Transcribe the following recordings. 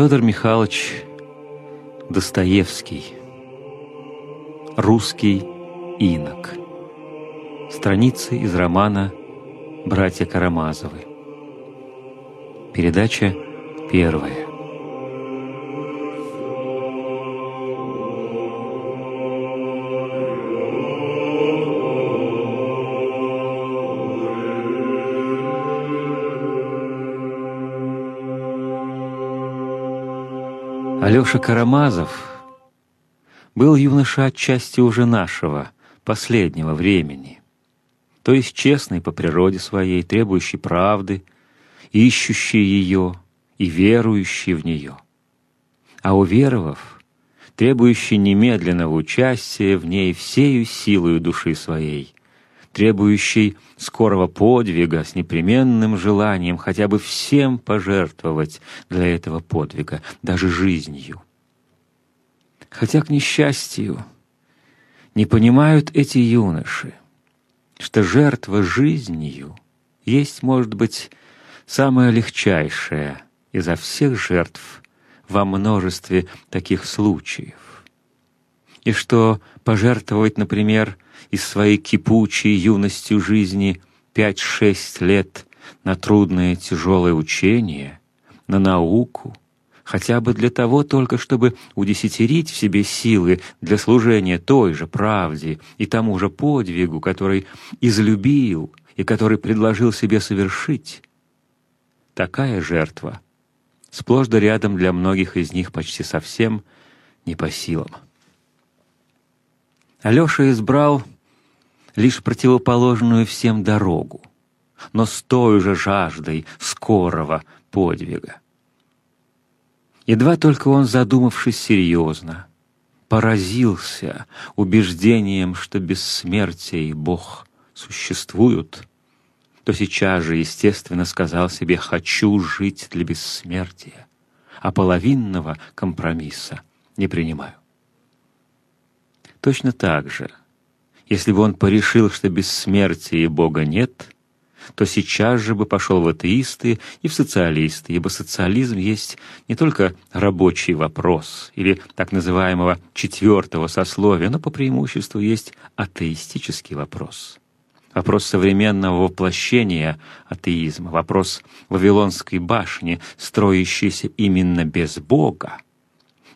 Федор Михайлович Достоевский. Русский инок. Страницы из романа «Братья Карамазовы». Передача первая. Алеша Карамазов был юноша отчасти уже нашего, последнего времени, то есть честный по природе своей, требующий правды, ищущий ее и верующий в нее. А уверовав, требующий немедленного участия в ней всею силою души своей, требующий скорого подвига с непременным желанием хотя бы всем пожертвовать для этого подвига, даже жизнью. Хотя, к несчастью, не понимают эти юноши, что жертва жизнью есть, может быть, самая легчайшая изо всех жертв во множестве таких случаев. И что пожертвовать, например, из своей кипучей юностью жизни пять-шесть лет на трудное тяжелое учение, на науку, хотя бы для того только, чтобы удесятерить в себе силы для служения той же правде и тому же подвигу, который излюбил и который предложил себе совершить. Такая жертва сплошь да рядом для многих из них почти совсем не по силам. Алёша избрал лишь противоположную всем дорогу, но с той же жаждой скорого подвига. Едва только он, задумавшись серьезно, поразился убеждением, что бессмертие и Бог существуют, то сейчас же, естественно, сказал себе «хочу жить для бессмертия», а половинного компромисса не принимаю. Точно так же, если бы он порешил, что бессмертия и Бога нет, то сейчас же бы пошел в атеисты и в социалисты, ибо социализм есть не только рабочий вопрос или так называемого четвертого сословия, но по преимуществу есть атеистический вопрос. Вопрос современного воплощения атеизма, вопрос Вавилонской башни, строящейся именно без Бога,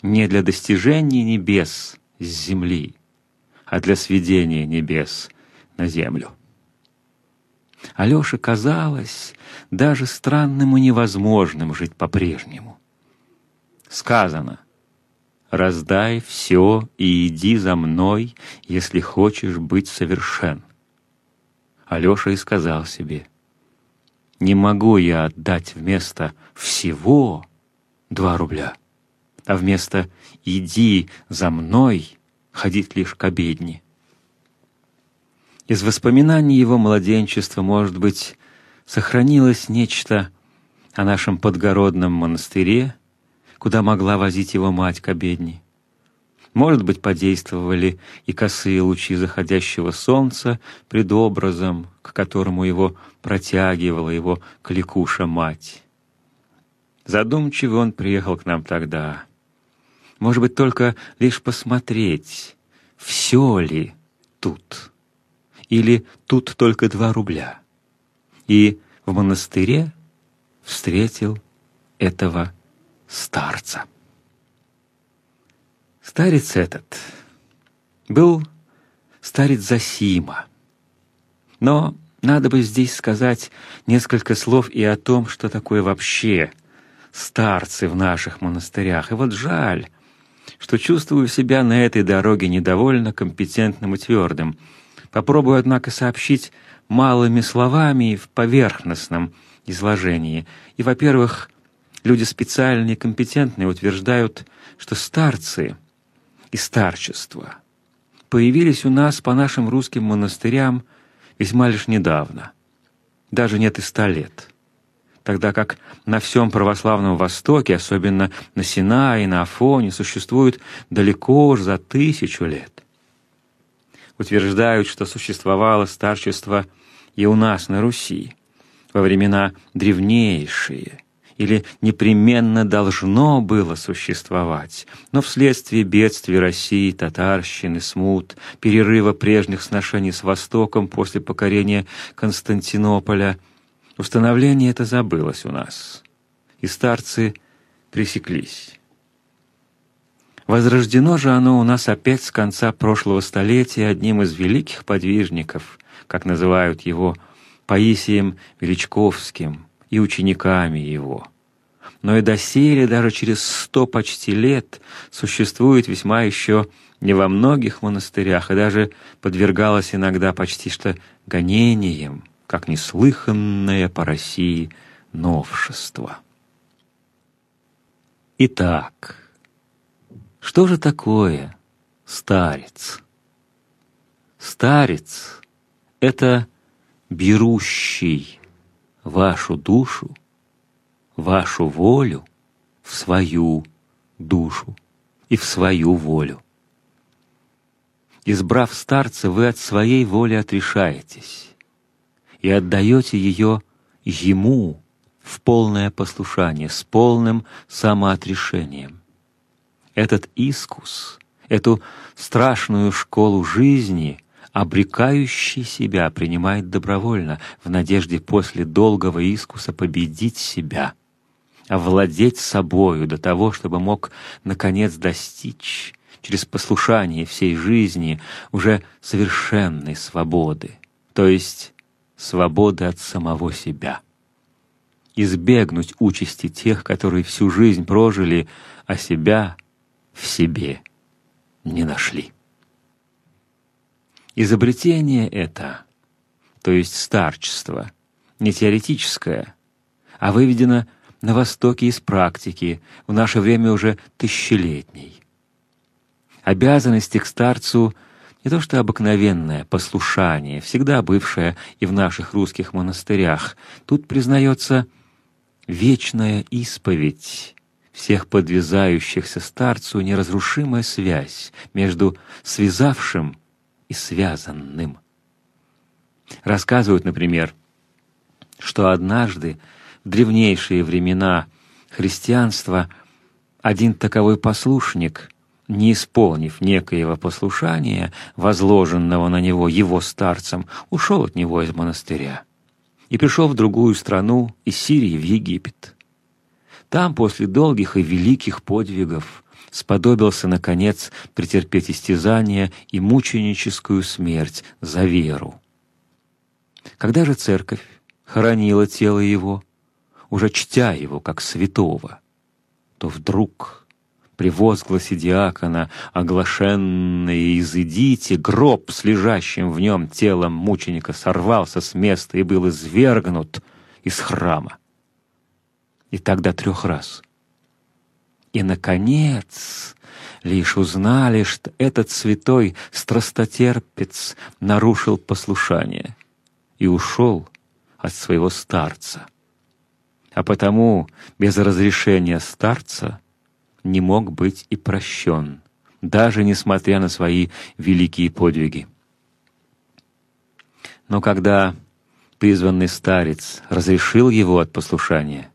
не для достижения небес с земли, а для сведения небес на землю. Алёше казалось даже странным и невозможным жить по-прежнему. Сказано «Раздай все и иди за мной, если хочешь быть совершен». Алёша и сказал себе «Не могу я отдать вместо всего два рубля, а вместо «иди за мной» ходить лишь к обедне. Из воспоминаний его младенчества, может быть, сохранилось нечто о нашем подгородном монастыре, куда могла возить его мать к обедне. Может быть, подействовали и косые лучи заходящего солнца пред образом, к которому его протягивала его кликуша-мать. Задумчивый он приехал к нам тогда — может быть, только лишь посмотреть, все ли тут, или тут только два рубля. И в монастыре встретил этого старца. Старец этот был старец Засима. Но надо бы здесь сказать несколько слов и о том, что такое вообще старцы в наших монастырях. И вот жаль, что чувствую себя на этой дороге недовольно компетентным и твердым. Попробую, однако, сообщить малыми словами и в поверхностном изложении. И, во-первых, люди специальные и компетентные утверждают, что старцы и старчество появились у нас по нашим русским монастырям весьма лишь недавно. Даже нет и ста лет тогда как на всем православном Востоке, особенно на Синае и на Афоне, существует далеко уж за тысячу лет. Утверждают, что существовало старчество и у нас на Руси во времена древнейшие или непременно должно было существовать, но вследствие бедствий России, татарщины, смут, перерыва прежних сношений с Востоком после покорения Константинополя, установление это забылось у нас, и старцы пресеклись. Возрождено же оно у нас опять с конца прошлого столетия одним из великих подвижников, как называют его Паисием Величковским и учениками его. Но и доселе, даже через сто почти лет, существует весьма еще не во многих монастырях, и даже подвергалось иногда почти что гонениям, как неслыханное по России новшество. Итак, что же такое старец? Старец — это берущий вашу душу, вашу волю в свою душу и в свою волю. Избрав старца, вы от своей воли отрешаетесь и отдаете ее ему в полное послушание, с полным самоотрешением. Этот искус, эту страшную школу жизни, обрекающий себя, принимает добровольно, в надежде после долгого искуса победить себя, овладеть собою до того, чтобы мог, наконец, достичь через послушание всей жизни уже совершенной свободы, то есть свободы от самого себя. Избегнуть участи тех, которые всю жизнь прожили, а себя в себе не нашли. Изобретение это, то есть старчество, не теоретическое, а выведено на Востоке из практики, в наше время уже тысячелетней. Обязанности к старцу не то что обыкновенное послушание, всегда бывшее и в наших русских монастырях, тут признается вечная исповедь всех подвязающихся старцу неразрушимая связь между связавшим и связанным. Рассказывают, например, что однажды в древнейшие времена христианства один таковой послушник, не исполнив некоего послушания, возложенного на него его старцем, ушел от него из монастыря и пришел в другую страну, из Сирии в Египет. Там, после долгих и великих подвигов, сподобился, наконец, претерпеть истязание и мученическую смерть за веру. Когда же церковь хоронила тело его, уже чтя его как святого, то вдруг при возгласе диакона, оглашенные «Изыдите!», гроб с лежащим в нем телом мученика сорвался с места и был извергнут из храма и так до трех раз. И, наконец, лишь узнали, что этот святой страстотерпец нарушил послушание и ушел от своего старца. А потому без разрешения старца не мог быть и прощен, даже несмотря на свои великие подвиги. Но когда призванный старец разрешил его от послушания,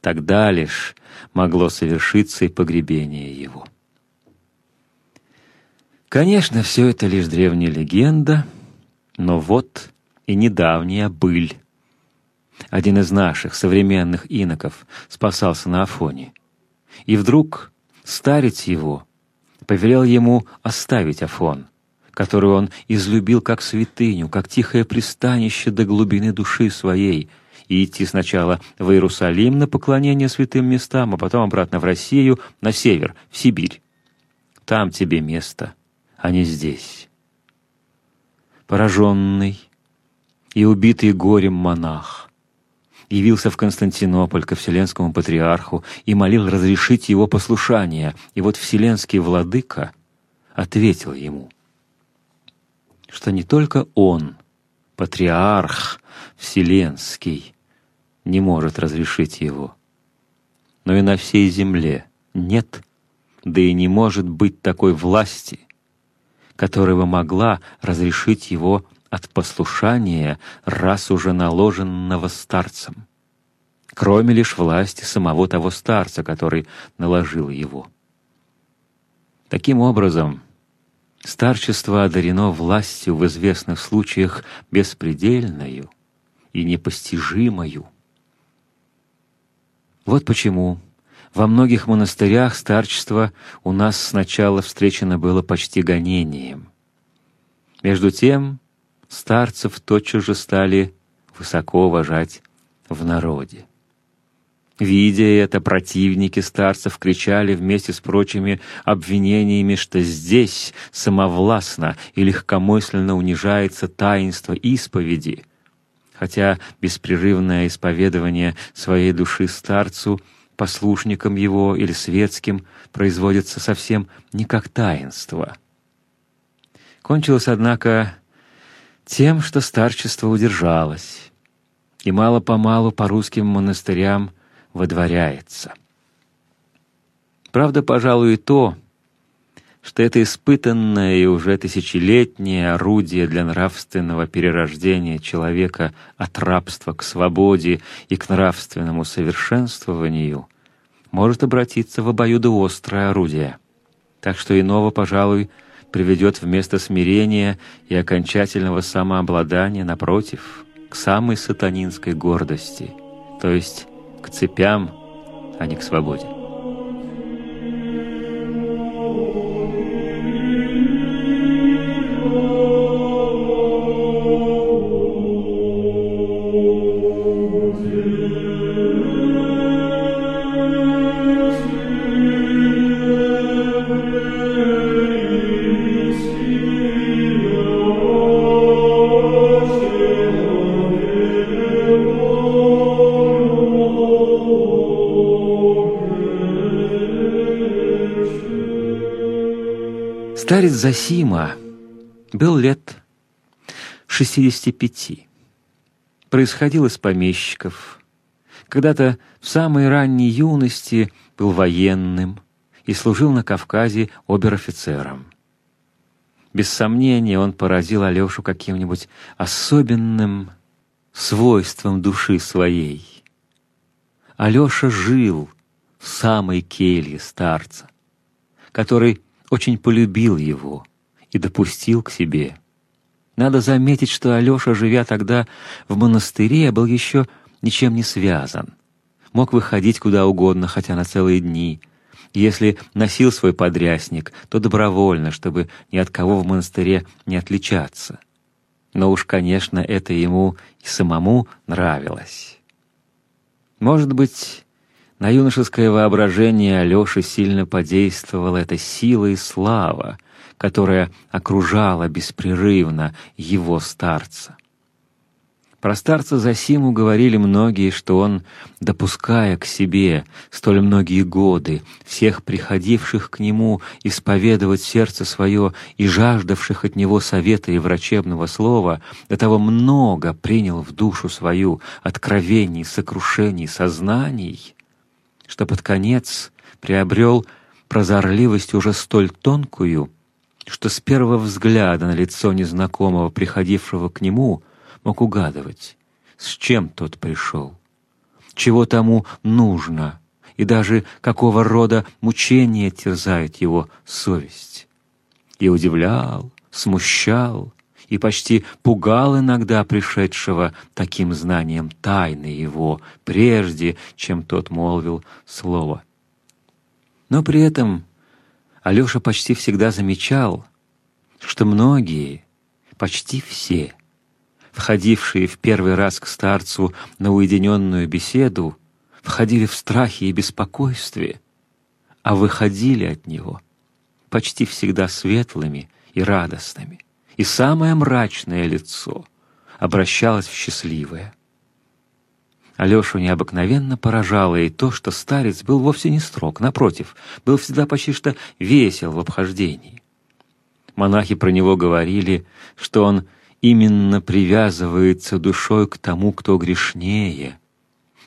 Тогда лишь могло совершиться и погребение его. Конечно, все это лишь древняя легенда, но вот и недавняя быль. Один из наших современных иноков спасался на Афоне. И вдруг старец его повелел ему оставить Афон, который он излюбил как святыню, как тихое пристанище до глубины души своей — и идти сначала в Иерусалим на поклонение святым местам, а потом обратно в Россию, на север, в Сибирь. Там тебе место, а не здесь. Пораженный и убитый горем монах явился в Константинополь ко Вселенскому патриарху и молил разрешить его послушание, и вот Вселенский владыка ответил ему, что не только он, патриарх Вселенский, не может разрешить его. Но и на всей земле нет, да и не может быть такой власти, которая бы могла разрешить его от послушания, раз уже наложенного старцем. кроме лишь власти самого того старца, который наложил его. Таким образом, старчество одарено властью в известных случаях беспредельною и непостижимою. Вот почему во многих монастырях старчество у нас сначала встречено было почти гонением. Между тем старцев тотчас же стали высоко уважать в народе. Видя это, противники старцев кричали вместе с прочими обвинениями, что здесь самовластно и легкомысленно унижается таинство исповеди, хотя беспрерывное исповедование своей души старцу, послушникам его или светским, производится совсем не как таинство. Кончилось, однако, тем, что старчество удержалось, и мало-помалу по русским монастырям водворяется. Правда, пожалуй, и то, что это испытанное и уже тысячелетнее орудие для нравственного перерождения человека от рабства к свободе и к нравственному совершенствованию может обратиться в обоюдоострое орудие. Так что иного, пожалуй, приведет вместо смирения и окончательного самообладания, напротив, к самой сатанинской гордости, то есть к цепям, а не к свободе. Старец Засима был лет 65. Происходил из помещиков. Когда-то в самой ранней юности был военным и служил на Кавказе обер-офицером. Без сомнения, он поразил Алёшу каким-нибудь особенным свойством души своей. Алёша жил в самой келье старца, который очень полюбил его и допустил к себе. Надо заметить, что Алёша, живя тогда в монастыре, был еще ничем не связан. Мог выходить куда угодно, хотя на целые дни. Если носил свой подрясник, то добровольно, чтобы ни от кого в монастыре не отличаться. Но уж, конечно, это ему и самому нравилось. Может быть, на юношеское воображение Алёши сильно подействовала эта сила и слава, которая окружала беспрерывно его старца. Про старца Засиму говорили многие, что он, допуская к себе столь многие годы всех приходивших к нему исповедовать сердце свое и жаждавших от него совета и врачебного слова, до того много принял в душу свою откровений, сокрушений, сознаний, что под конец приобрел прозорливость уже столь тонкую, что с первого взгляда на лицо незнакомого, приходившего к нему, мог угадывать, с чем тот пришел, чего тому нужно и даже какого рода мучения терзает его совесть. И удивлял, смущал и почти пугал иногда пришедшего таким знанием тайны его, прежде чем тот молвил слово. Но при этом Алёша почти всегда замечал, что многие, почти все, входившие в первый раз к старцу на уединенную беседу, входили в страхе и беспокойстве, а выходили от него почти всегда светлыми и радостными и самое мрачное лицо обращалось в счастливое. Алёшу необыкновенно поражало и то, что старец был вовсе не строг, напротив, был всегда почти что весел в обхождении. Монахи про него говорили, что он именно привязывается душой к тому, кто грешнее,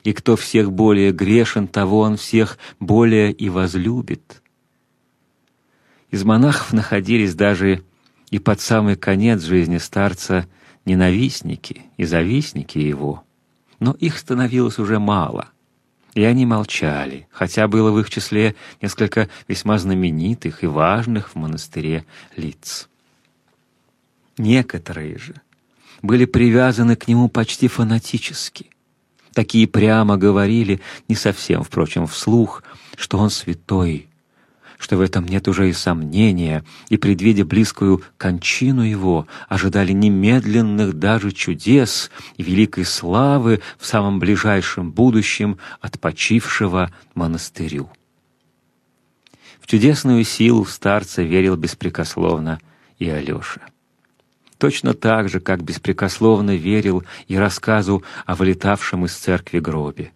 и кто всех более грешен, того он всех более и возлюбит. Из монахов находились даже и под самый конец жизни старца ненавистники и завистники его, но их становилось уже мало, И они молчали, хотя было в их числе несколько весьма знаменитых и важных в монастыре лиц. Некоторые же были привязаны к нему почти фанатически. Такие прямо говорили, не совсем, впрочем, вслух, что он святой, что в этом нет уже и сомнения, и, предвидя близкую кончину его, ожидали немедленных даже чудес и великой славы в самом ближайшем будущем от почившего монастырю. В чудесную силу старца верил беспрекословно и Алёша. Точно так же, как беспрекословно верил и рассказу о вылетавшем из церкви гробе.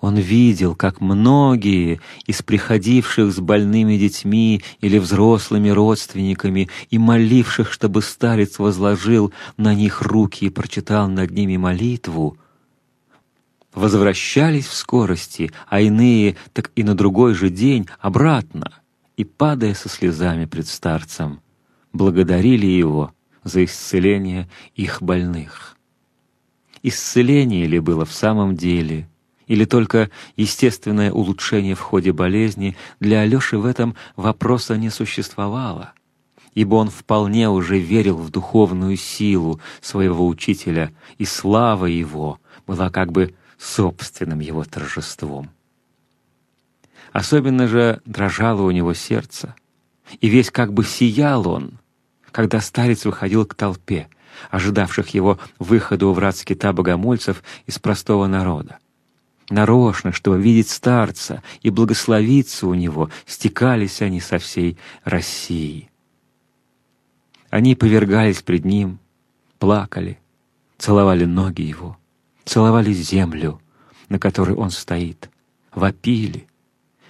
Он видел, как многие из приходивших с больными детьми или взрослыми родственниками и моливших, чтобы старец возложил на них руки и прочитал над ними молитву, возвращались в скорости, а иные так и на другой же день обратно, и, падая со слезами пред старцем, благодарили его за исцеление их больных. Исцеление ли было в самом деле — или только естественное улучшение в ходе болезни, для Алёши в этом вопроса не существовало, ибо он вполне уже верил в духовную силу своего учителя, и слава его была как бы собственным его торжеством. Особенно же дрожало у него сердце, и весь как бы сиял он, когда старец выходил к толпе, ожидавших его выхода у врат скита богомольцев из простого народа. Нарочно, чтобы видеть старца и благословиться у него, стекались они со всей России. Они повергались пред ним, плакали, целовали ноги его, целовали землю, на которой он стоит, вопили.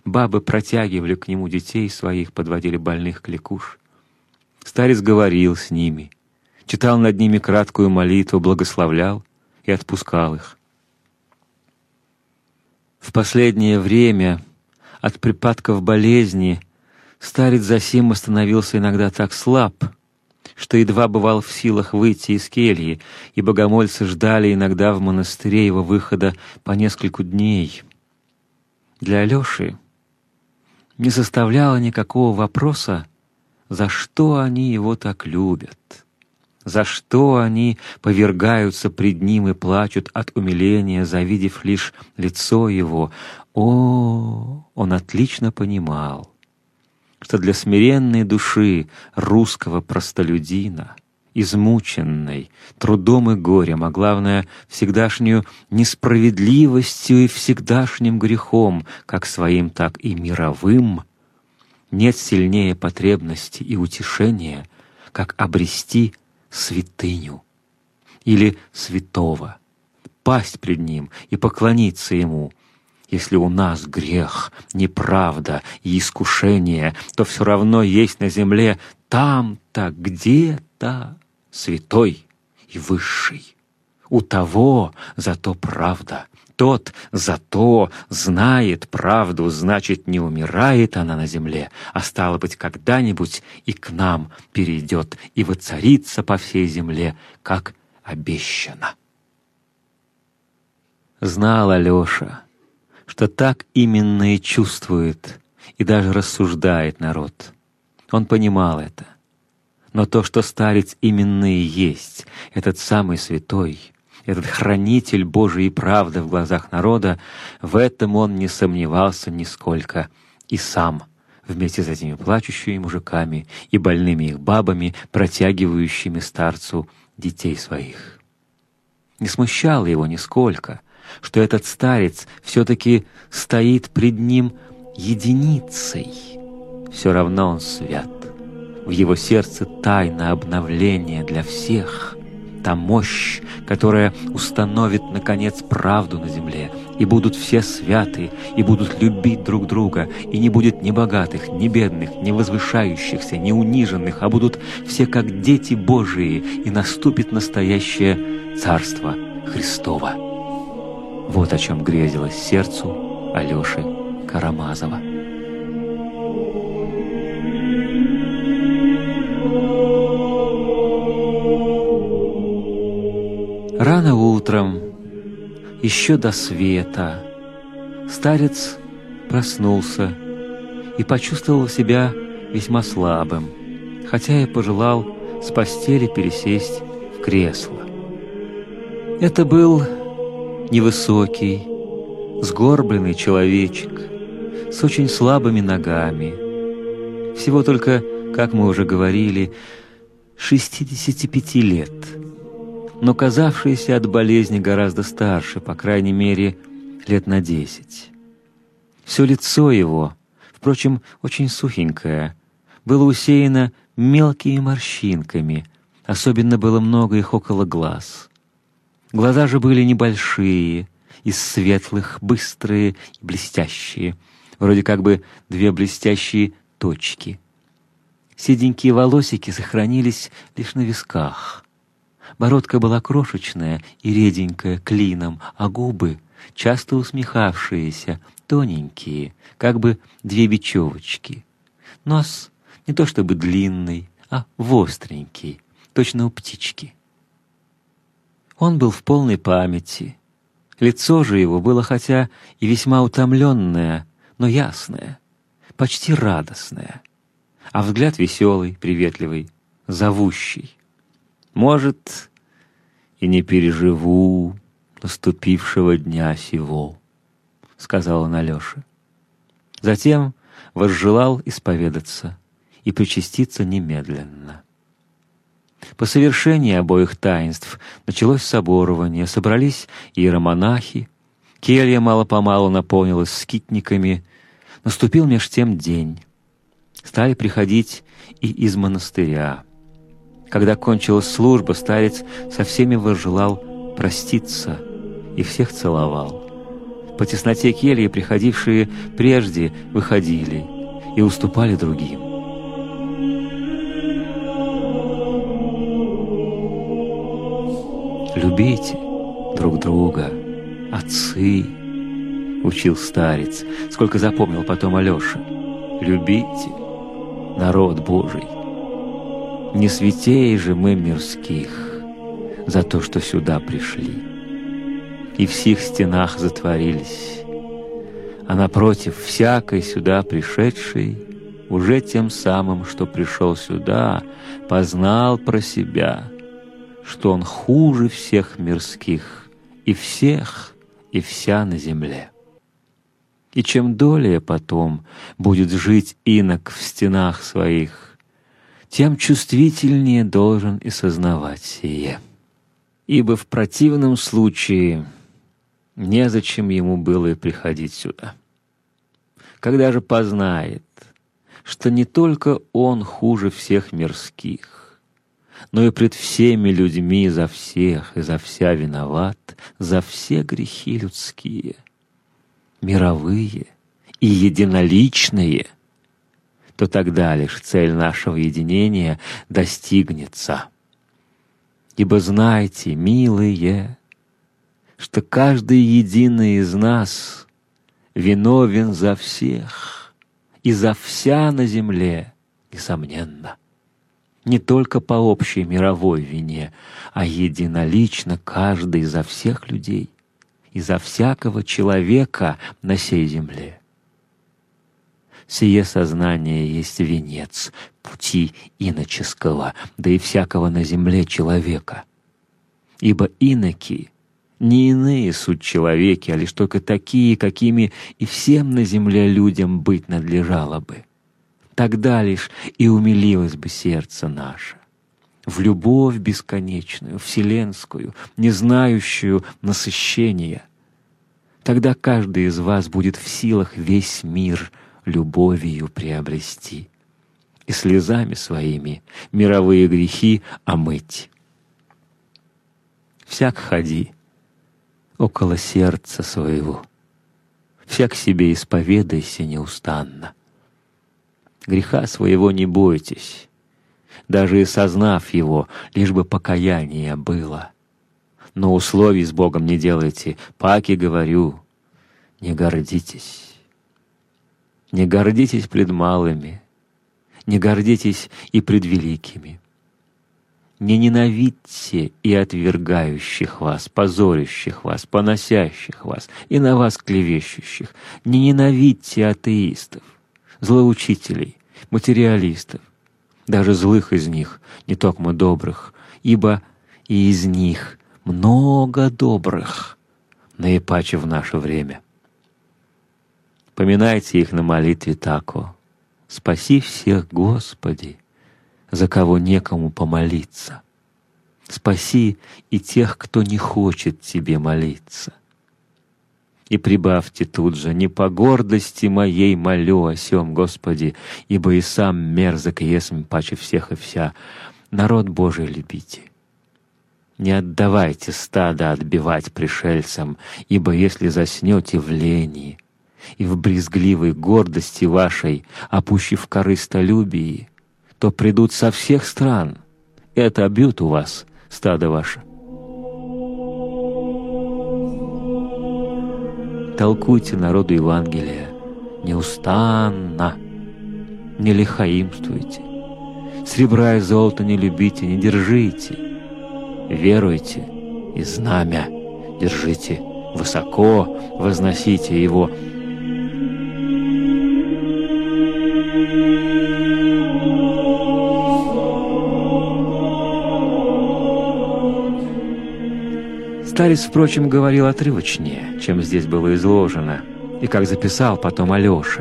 Бабы протягивали к нему детей своих, подводили больных к лекуш. Старец говорил с ними, читал над ними краткую молитву, благословлял и отпускал их. В последнее время от припадков болезни старец Засим становился иногда так слаб, что едва бывал в силах выйти из кельи, и богомольцы ждали иногда в монастыре его выхода по нескольку дней. Для Алёши не составляло никакого вопроса, за что они его так любят за что они повергаются пред ним и плачут от умиления, завидев лишь лицо его. О, он отлично понимал, что для смиренной души русского простолюдина, измученной трудом и горем, а главное, всегдашнюю несправедливостью и всегдашним грехом, как своим, так и мировым, нет сильнее потребности и утешения, как обрести святыню или святого, пасть пред Ним и поклониться Ему. Если у нас грех, неправда и искушение, то все равно есть на земле там-то, где-то святой и высший. У того зато правда, тот зато знает правду, значит, не умирает она на земле, а стало быть, когда-нибудь и к нам перейдет и воцарится по всей земле, как обещано. Знал Алёша, что так именно и чувствует и даже рассуждает народ. Он понимал это. Но то, что старец именно и есть, этот самый святой — этот хранитель Божией правды в глазах народа, в этом он не сомневался нисколько и сам вместе с этими плачущими мужиками и больными их бабами, протягивающими старцу детей своих. Не смущало его нисколько, что этот старец все-таки стоит пред ним единицей. Все равно он свят. В его сердце тайна обновления для всех — та мощь, которая установит, наконец, правду на земле, и будут все святы, и будут любить друг друга, и не будет ни богатых, ни бедных, ни возвышающихся, ни униженных, а будут все как дети Божии, и наступит настоящее Царство Христово. Вот о чем грезилось сердцу Алёши Карамазова. Рано утром, еще до света, Старец проснулся и почувствовал себя весьма слабым, хотя и пожелал с постели пересесть в кресло. Это был невысокий, сгорбленный человечек с очень слабыми ногами, всего только, как мы уже говорили, 65 лет, но казавшийся от болезни гораздо старше, по крайней мере, лет на десять. Все лицо его, впрочем, очень сухенькое, было усеяно мелкими морщинками, особенно было много их около глаз. Глаза же были небольшие, из светлых, быстрые и блестящие, вроде как бы две блестящие точки. Седенькие волосики сохранились лишь на висках. Бородка была крошечная и реденькая, клином, а губы, часто усмехавшиеся, тоненькие, как бы две бечевочки. Нос не то чтобы длинный, а востренький, точно у птички. Он был в полной памяти. Лицо же его было хотя и весьма утомленное, но ясное, почти радостное, а взгляд веселый, приветливый, зовущий. Может, и не переживу наступившего дня сего, сказал он Алёше. Затем возжелал исповедаться и причаститься немедленно. По совершении обоих таинств началось соборование, собрались иеромонахи, келья мало-помалу наполнилась скитниками, наступил меж тем день. Стали приходить и из монастыря. Когда кончилась служба, старец со всеми возжелал проститься и всех целовал. По тесноте кельи приходившие прежде выходили и уступали другим. «Любите друг друга, отцы», — учил старец, сколько запомнил потом Алеша. «Любите народ Божий». Не святей же мы мирских за то, что сюда пришли, и в сих стенах затворились, а напротив всякой сюда пришедшей уже тем самым, что пришел сюда, познал про себя, что он хуже всех мирских, и всех, и вся на земле. И чем долее потом будет жить инок в стенах своих, тем чувствительнее должен и сознавать сие. Ибо в противном случае незачем ему было и приходить сюда. Когда же познает, что не только он хуже всех мирских, но и пред всеми людьми за всех и за вся виноват, за все грехи людские, мировые и единоличные — то тогда лишь цель нашего единения достигнется. Ибо знайте, милые, что каждый единый из нас виновен за всех и за вся на земле, несомненно. Не только по общей мировой вине, а единолично каждый за всех людей и за всякого человека на сей земле. Сие сознание есть венец пути иноческого, да и всякого на земле человека. Ибо иноки не иные суть человеки, а лишь только такие, какими и всем на земле людям быть надлежало бы. Тогда лишь и умилилось бы сердце наше в любовь бесконечную, вселенскую, не знающую насыщения. Тогда каждый из вас будет в силах весь мир — любовью приобрести и слезами своими мировые грехи омыть. Всяк ходи около сердца своего, всяк себе исповедайся неустанно. Греха своего не бойтесь, даже и сознав его, лишь бы покаяние было. Но условий с Богом не делайте, паки говорю, не гордитесь. Не гордитесь пред малыми, не гордитесь и пред великими. не ненавидьте и отвергающих вас, позорящих вас, поносящих вас и на вас клевещущих. Не ненавидьте атеистов, злоучителей, материалистов, даже злых из них, не только добрых, ибо и из них много добрых, наипаче в наше время. Поминайте их на молитве тако. Спаси всех, Господи, за кого некому помолиться. Спаси и тех, кто не хочет Тебе молиться. И прибавьте тут же, не по гордости моей молю о сем, Господи, ибо и сам мерзок есмь паче всех и вся. Народ Божий любите. Не отдавайте стада отбивать пришельцам, ибо если заснете в лени и в брезгливой гордости вашей, опущив корыстолюбии, то придут со всех стран и отобьют у вас стадо ваше. Толкуйте народу Евангелия. Неустанно, не лихаимствуйте, сребра и золота не любите, не держите, веруйте и знамя держите высоко, возносите его, Старец, впрочем, говорил отрывочнее, чем здесь было изложено, и как записал потом Алёша.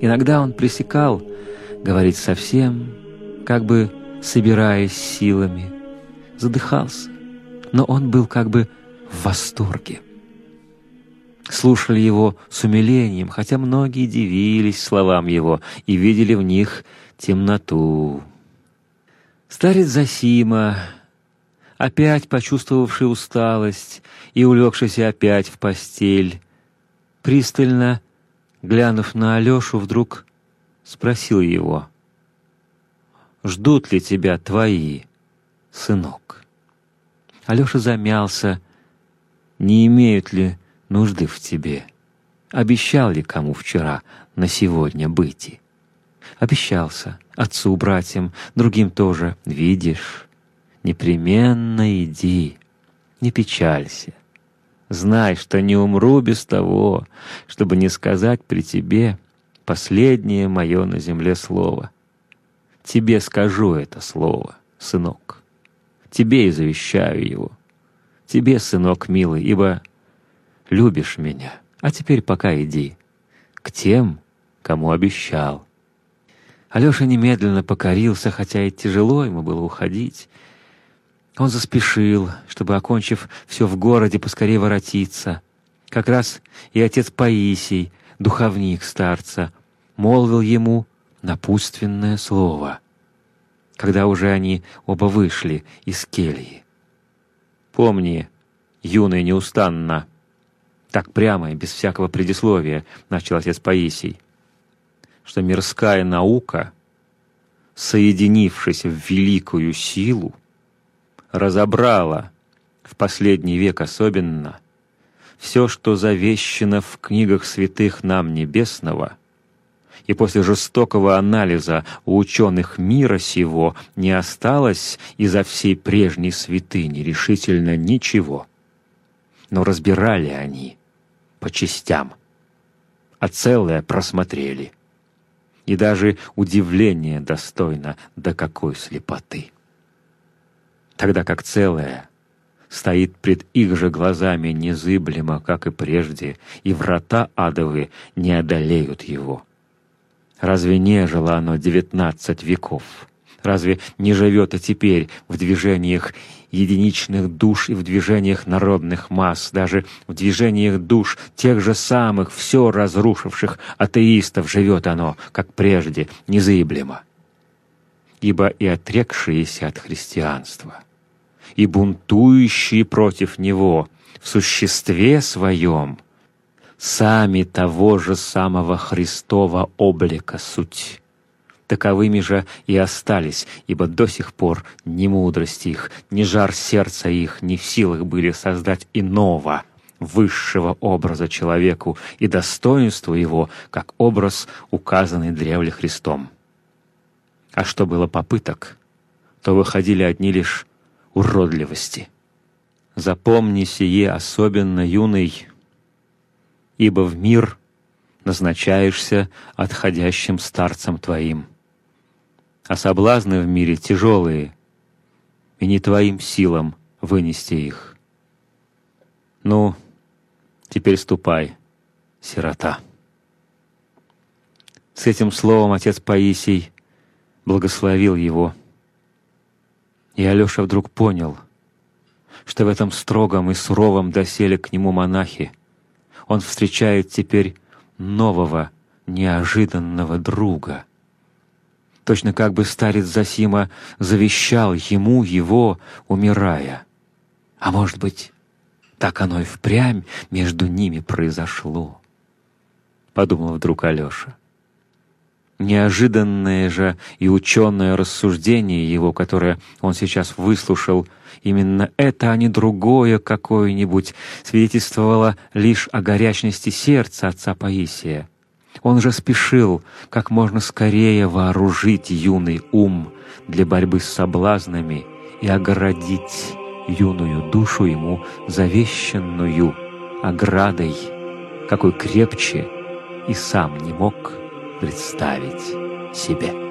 Иногда он пресекал говорить совсем, как бы собираясь силами, задыхался, но он был как бы в восторге. Слушали его с умилением, хотя многие дивились словам его и видели в них темноту. Старец Засима опять почувствовавший усталость и улегшийся опять в постель, пристально глянув на Алёшу, вдруг спросил его: "Ждут ли тебя твои, сынок?" Алёша замялся: "Не имеют ли нужды в тебе? Обещал ли кому вчера на сегодня быть?" Обещался отцу, братьям, другим тоже. Видишь, непременно иди, не печалься. Знай, что не умру без того, чтобы не сказать при тебе последнее мое на земле слово. Тебе скажу это слово, сынок. Тебе и завещаю его. Тебе, сынок милый, ибо любишь меня. А теперь пока иди к тем, кому обещал. Алёша немедленно покорился, хотя и тяжело ему было уходить, он заспешил, чтобы, окончив все в городе, поскорее воротиться. Как раз и отец Паисий, духовник старца, молвил ему напутственное слово, когда уже они оба вышли из кельи. «Помни, юный неустанно!» Так прямо и без всякого предисловия начал отец Паисий, что мирская наука, соединившись в великую силу, разобрала, в последний век особенно, все, что завещено в книгах святых нам небесного, и после жестокого анализа у ученых мира сего не осталось изо всей прежней святыни решительно ничего. Но разбирали они по частям, а целое просмотрели. И даже удивление достойно до какой слепоты тогда как целое стоит пред их же глазами незыблемо, как и прежде, и врата адовы не одолеют его. Разве не жило оно девятнадцать веков? Разве не живет и теперь в движениях единичных душ и в движениях народных масс, даже в движениях душ тех же самых, все разрушивших атеистов живет оно, как прежде, незыблемо? Ибо и отрекшиеся от христианства — и бунтующие против него в существе своем сами того же самого Христова облика суть. Таковыми же и остались, ибо до сих пор ни мудрость их, ни жар сердца их не в силах были создать иного, высшего образа человеку и достоинства его, как образ, указанный древле Христом. А что было попыток, то выходили одни лишь уродливости. Запомни сие особенно, юный, ибо в мир назначаешься отходящим старцем твоим. А соблазны в мире тяжелые, и не твоим силам вынести их. Ну, теперь ступай, сирота. С этим словом отец Паисий благословил его. И Алёша вдруг понял, что в этом строгом и суровом доселе к нему монахе он встречает теперь нового, неожиданного друга. Точно как бы старец Засима завещал ему его, умирая. А может быть, так оно и впрямь между ними произошло, — подумал вдруг Алёша. Неожиданное же и ученое рассуждение его, которое он сейчас выслушал, именно это, а не другое какое-нибудь, свидетельствовало лишь о горячности сердца отца Паисия. Он же спешил как можно скорее вооружить юный ум для борьбы с соблазнами и оградить юную душу ему завещанную оградой, какой крепче и сам не мог представить себе.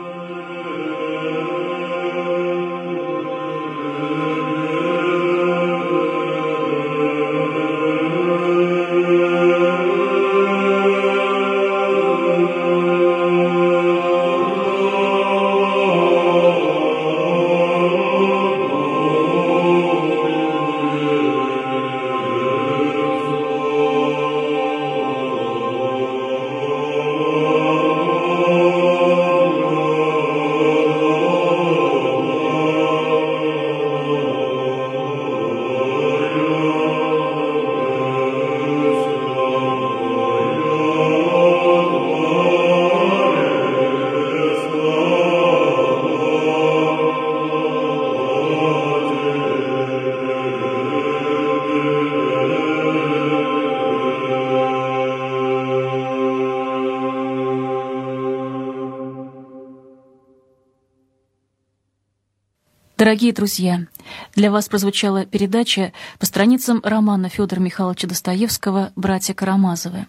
Дорогие друзья, для вас прозвучала передача по страницам романа Федора Михайловича Достоевского «Братья Карамазовы».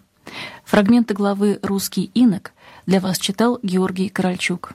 Фрагменты главы «Русский инок» для вас читал Георгий Корольчук.